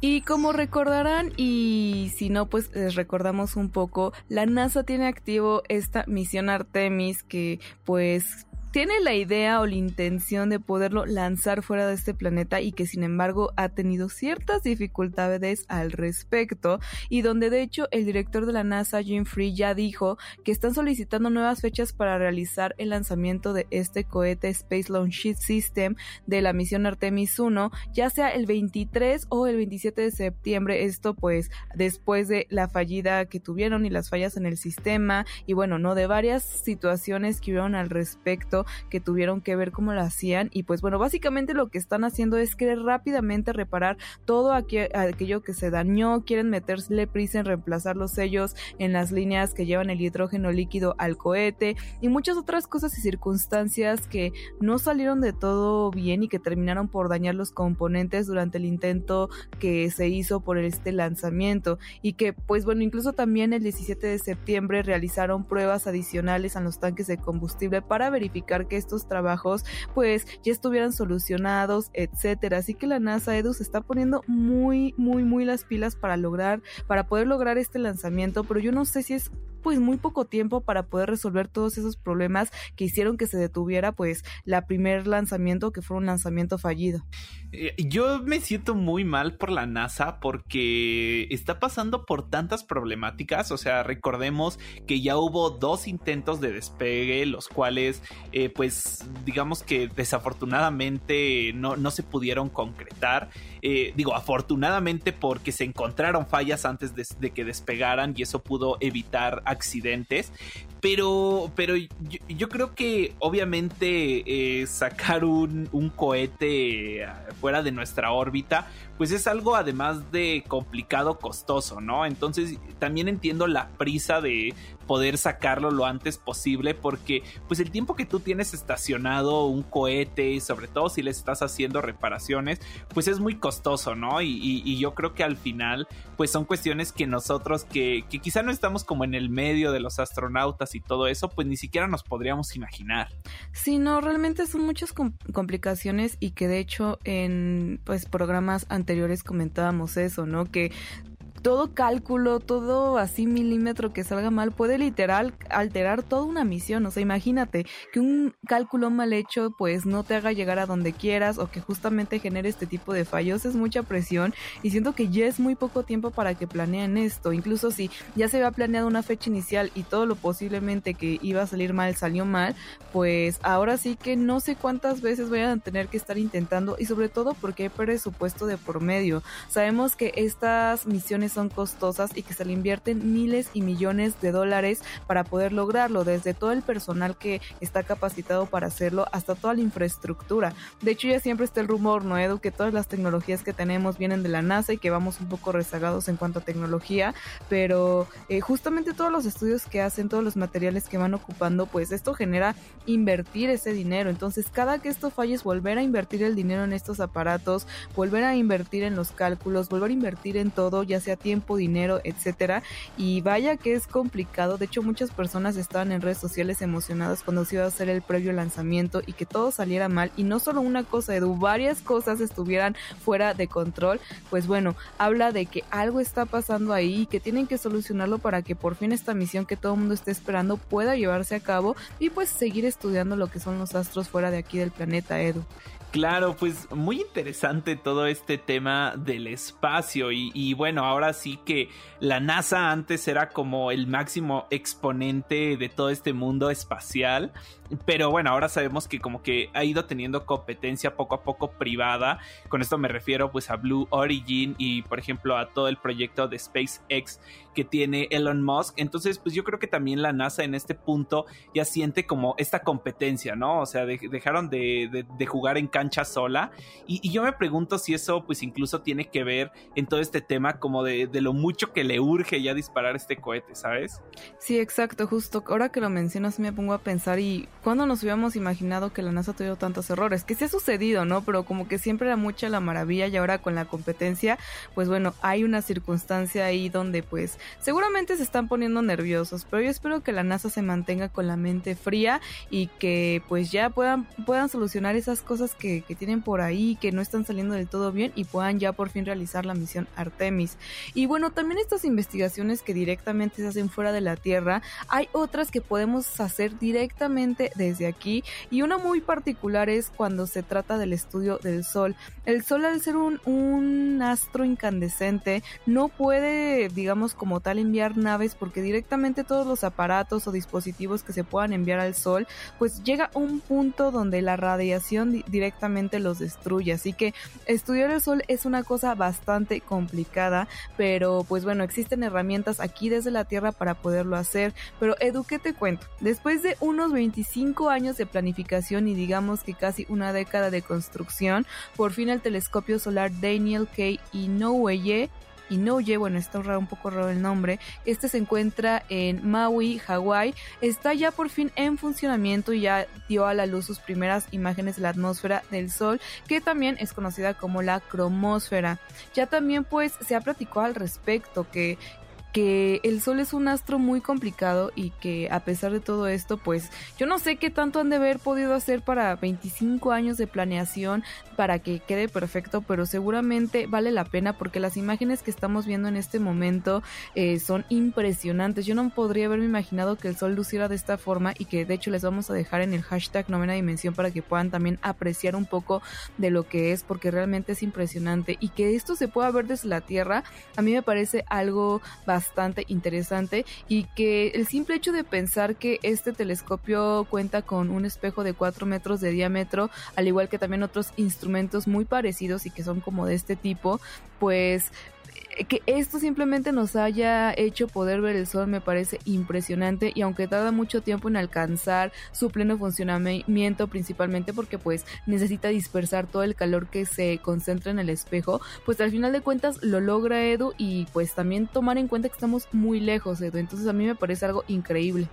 Y como recordarán, y si no, pues les recordamos un poco, la NASA tiene activo esta misión Artemis que pues tiene la idea o la intención de poderlo lanzar fuera de este planeta y que sin embargo ha tenido ciertas dificultades al respecto y donde de hecho el director de la NASA Jim Free ya dijo que están solicitando nuevas fechas para realizar el lanzamiento de este cohete Space Launch System de la misión Artemis 1 ya sea el 23 o el 27 de septiembre. Esto pues después de la fallida que tuvieron y las fallas en el sistema y bueno no de varias situaciones que hubieron al respecto que tuvieron que ver cómo lo hacían y pues bueno, básicamente lo que están haciendo es querer rápidamente reparar todo aquello que se dañó, quieren meterle prisa en reemplazar los sellos en las líneas que llevan el hidrógeno líquido al cohete y muchas otras cosas y circunstancias que no salieron de todo bien y que terminaron por dañar los componentes durante el intento que se hizo por este lanzamiento y que pues bueno, incluso también el 17 de septiembre realizaron pruebas adicionales a los tanques de combustible para verificar que estos trabajos pues ya estuvieran solucionados, etcétera. Así que la NASA Edu se está poniendo muy, muy, muy las pilas para lograr, para poder lograr este lanzamiento, pero yo no sé si es pues muy poco tiempo para poder resolver todos esos problemas que hicieron que se detuviera pues la primer lanzamiento que fue un lanzamiento fallido. Eh, yo me siento muy mal por la NASA porque está pasando por tantas problemáticas, o sea, recordemos que ya hubo dos intentos de despegue, los cuales eh, pues digamos que desafortunadamente no, no se pudieron concretar. Eh, digo, afortunadamente porque se encontraron fallas antes de, de que despegaran y eso pudo evitar accidentes. Pero, pero yo, creo que obviamente eh, sacar un, un, cohete fuera de nuestra órbita, pues es algo además de complicado, costoso, ¿no? Entonces también entiendo la prisa de poder sacarlo lo antes posible porque pues el tiempo que tú tienes estacionado un cohete, sobre todo si le estás haciendo reparaciones, pues es muy costoso, ¿no? Y, y, yo creo que al final pues son cuestiones que nosotros que, que quizá no estamos como en el medio de los astronautas, y todo eso, pues ni siquiera nos podríamos imaginar. Sí, no, realmente son muchas complicaciones y que de hecho en pues programas anteriores comentábamos eso, ¿no? Que todo cálculo, todo así milímetro que salga mal puede literal alterar toda una misión. O sea, imagínate que un cálculo mal hecho pues no te haga llegar a donde quieras o que justamente genere este tipo de fallos es mucha presión y siento que ya es muy poco tiempo para que planeen esto. Incluso si ya se había planeado una fecha inicial y todo lo posiblemente que iba a salir mal salió mal, pues ahora sí que no sé cuántas veces vayan a tener que estar intentando y sobre todo porque hay presupuesto de por medio. Sabemos que estas misiones son costosas y que se le invierten miles y millones de dólares para poder lograrlo, desde todo el personal que está capacitado para hacerlo hasta toda la infraestructura. De hecho, ya siempre está el rumor, ¿no, Edu? Que todas las tecnologías que tenemos vienen de la NASA y que vamos un poco rezagados en cuanto a tecnología, pero eh, justamente todos los estudios que hacen, todos los materiales que van ocupando, pues esto genera invertir ese dinero. Entonces, cada que esto falle volver a invertir el dinero en estos aparatos, volver a invertir en los cálculos, volver a invertir en todo, ya sea tiempo, dinero, etcétera. Y vaya que es complicado. De hecho, muchas personas estaban en redes sociales emocionadas cuando se iba a hacer el previo lanzamiento y que todo saliera mal. Y no solo una cosa, Edu, varias cosas estuvieran fuera de control. Pues bueno, habla de que algo está pasando ahí y que tienen que solucionarlo para que por fin esta misión que todo el mundo esté esperando pueda llevarse a cabo y pues seguir estudiando lo que son los astros fuera de aquí del planeta, Edu. Claro, pues muy interesante todo este tema del espacio y, y, bueno, ahora sí que la NASA antes era como el máximo exponente de todo este mundo espacial pero bueno, ahora sabemos que como que ha ido teniendo competencia poco a poco privada. Con esto me refiero pues a Blue Origin y por ejemplo a todo el proyecto de SpaceX que tiene Elon Musk. Entonces pues yo creo que también la NASA en este punto ya siente como esta competencia, ¿no? O sea, dejaron de, jugar en cancha sola. Y, yo me pregunto si eso pues incluso tiene que ver en todo este tema como de, de lo mucho que le urge ya disparar este cohete, ¿sabes? Sí, exacto, justo. Ahora que lo mencionas me pongo a pensar y ¿Cuándo nos hubiéramos imaginado que la NASA tuviera tantos errores? Que sí ha sucedido, ¿no? Pero como que siempre era mucha la maravilla y ahora con la competencia, pues bueno, hay una circunstancia ahí donde pues seguramente se están poniendo nerviosos, pero yo espero que la NASA se mantenga con la mente fría y que pues ya puedan, puedan solucionar esas cosas que tienen por ahí, que no están saliendo del todo bien y puedan ya por fin realizar la misión Artemis. Y bueno, también estas investigaciones que directamente se hacen fuera de la Tierra, hay otras que podemos hacer directamente desde aquí y una muy particular es cuando se trata del estudio del Sol. El Sol al ser un, un astro incandescente no puede, digamos como tal, enviar naves porque directamente todos los aparatos o dispositivos que se puedan enviar al Sol, pues llega un punto donde la radiación directamente los destruye. Así que estudiar el Sol es una cosa bastante complicada, pero pues bueno, existen herramientas aquí desde la Tierra para poderlo hacer. Pero Edu, ¿qué te cuento? Después de unos 25 cinco años de planificación y digamos que casi una década de construcción, por fin el telescopio solar Daniel K. Inouye Inouye, bueno, está un poco raro el nombre. Este se encuentra en Maui, Hawái. Está ya por fin en funcionamiento y ya dio a la luz sus primeras imágenes de la atmósfera del Sol, que también es conocida como la cromósfera. Ya también pues se ha platicado al respecto que que el Sol es un astro muy complicado y que a pesar de todo esto, pues yo no sé qué tanto han de haber podido hacer para 25 años de planeación para que quede perfecto, pero seguramente vale la pena porque las imágenes que estamos viendo en este momento eh, son impresionantes. Yo no podría haberme imaginado que el Sol luciera de esta forma y que de hecho les vamos a dejar en el hashtag novena dimensión para que puedan también apreciar un poco de lo que es porque realmente es impresionante y que esto se pueda ver desde la Tierra a mí me parece algo bastante bastante interesante y que el simple hecho de pensar que este telescopio cuenta con un espejo de 4 metros de diámetro, al igual que también otros instrumentos muy parecidos y que son como de este tipo, pues que esto simplemente nos haya hecho poder ver el sol me parece impresionante y aunque tarda mucho tiempo en alcanzar su pleno funcionamiento principalmente porque pues necesita dispersar todo el calor que se concentra en el espejo, pues al final de cuentas lo logra Edu y pues también tomar en cuenta que estamos muy lejos Edu, entonces a mí me parece algo increíble.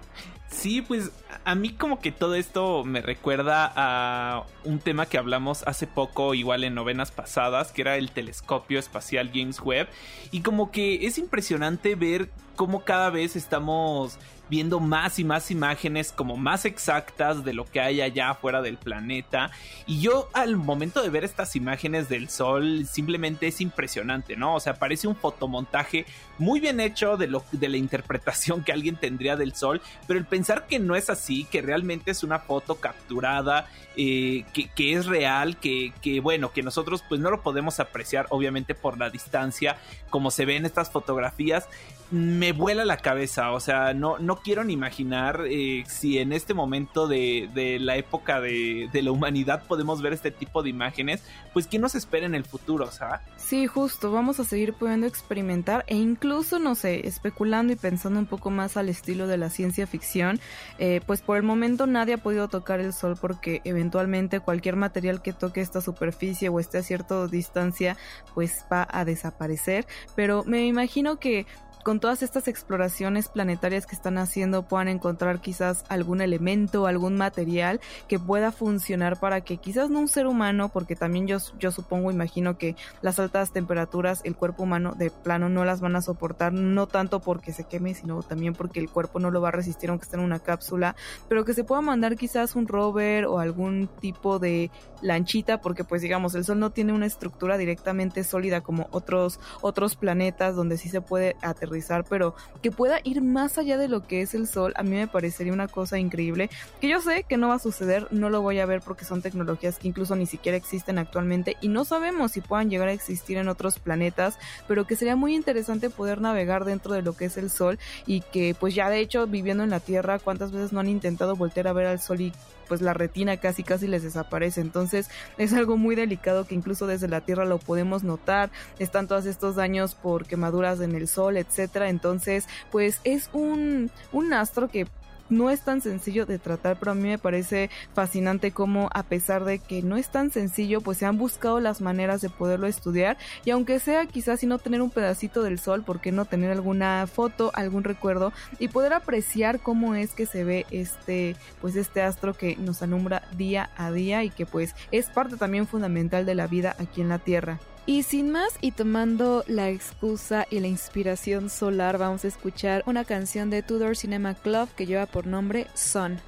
Sí, pues a mí como que todo esto me recuerda a un tema que hablamos hace poco, igual en novenas pasadas, que era el telescopio espacial James Webb. Y como que es impresionante ver cómo cada vez estamos viendo más y más imágenes como más exactas de lo que hay allá afuera del planeta. Y yo al momento de ver estas imágenes del Sol simplemente es impresionante, ¿no? O sea, parece un fotomontaje muy bien hecho de, lo, de la interpretación que alguien tendría del Sol, pero el pensar que no es así, que realmente es una foto capturada, eh, que, que, es real, que, que bueno, que nosotros pues no lo podemos apreciar obviamente por la distancia, como se ve en estas fotografías, me vuela la cabeza, o sea, no, no quiero ni imaginar eh, si en este momento de, la época de, de, la humanidad podemos ver este tipo de imágenes, pues qué nos espera en el futuro, ¿sabes? Sí, justo, vamos a seguir pudiendo experimentar e incluso, no sé, especulando y pensando un poco más al estilo de la ciencia ficción, eh, pues por el momento nadie ha podido tocar el sol porque eventualmente cualquier material que toque esta superficie o esté a cierta distancia, pues va a desaparecer, pero me imagino que con todas estas exploraciones planetarias que están haciendo puedan encontrar quizás algún elemento, algún material que pueda funcionar para que quizás no un ser humano, porque también yo, yo supongo, imagino que las altas temperaturas el cuerpo humano de plano no las van a soportar, no tanto porque se queme, sino también porque el cuerpo no lo va a resistir aunque esté en una cápsula, pero que se pueda mandar quizás un rover o algún tipo de lanchita, porque pues digamos, el Sol no tiene una estructura directamente sólida como otros, otros planetas donde sí se puede aterrizar pero que pueda ir más allá de lo que es el Sol, a mí me parecería una cosa increíble, que yo sé que no va a suceder, no lo voy a ver porque son tecnologías que incluso ni siquiera existen actualmente y no sabemos si puedan llegar a existir en otros planetas, pero que sería muy interesante poder navegar dentro de lo que es el Sol y que pues ya de hecho viviendo en la Tierra, ¿cuántas veces no han intentado voltear a ver al Sol y pues la retina casi casi les desaparece. Entonces es algo muy delicado que incluso desde la Tierra lo podemos notar. Están todos estos daños por quemaduras en el sol, etcétera. Entonces, pues es un, un astro que no es tan sencillo de tratar, pero a mí me parece fascinante cómo a pesar de que no es tan sencillo, pues se han buscado las maneras de poderlo estudiar y aunque sea quizás si no tener un pedacito del sol, ¿por qué no tener alguna foto, algún recuerdo y poder apreciar cómo es que se ve este pues este astro que nos alumbra día a día y que pues es parte también fundamental de la vida aquí en la Tierra. Y sin más y tomando la excusa y la inspiración solar, vamos a escuchar una canción de Tudor Cinema Club que lleva por nombre Sun.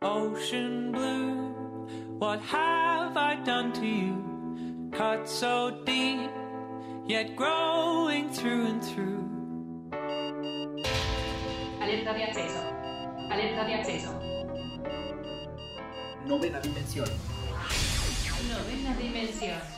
Ocean blue, what have I done to you? Cut so deep, yet growing through and through. Alerta de acceso. Alerta de acceso. Novena dimensión. Novena dimensión.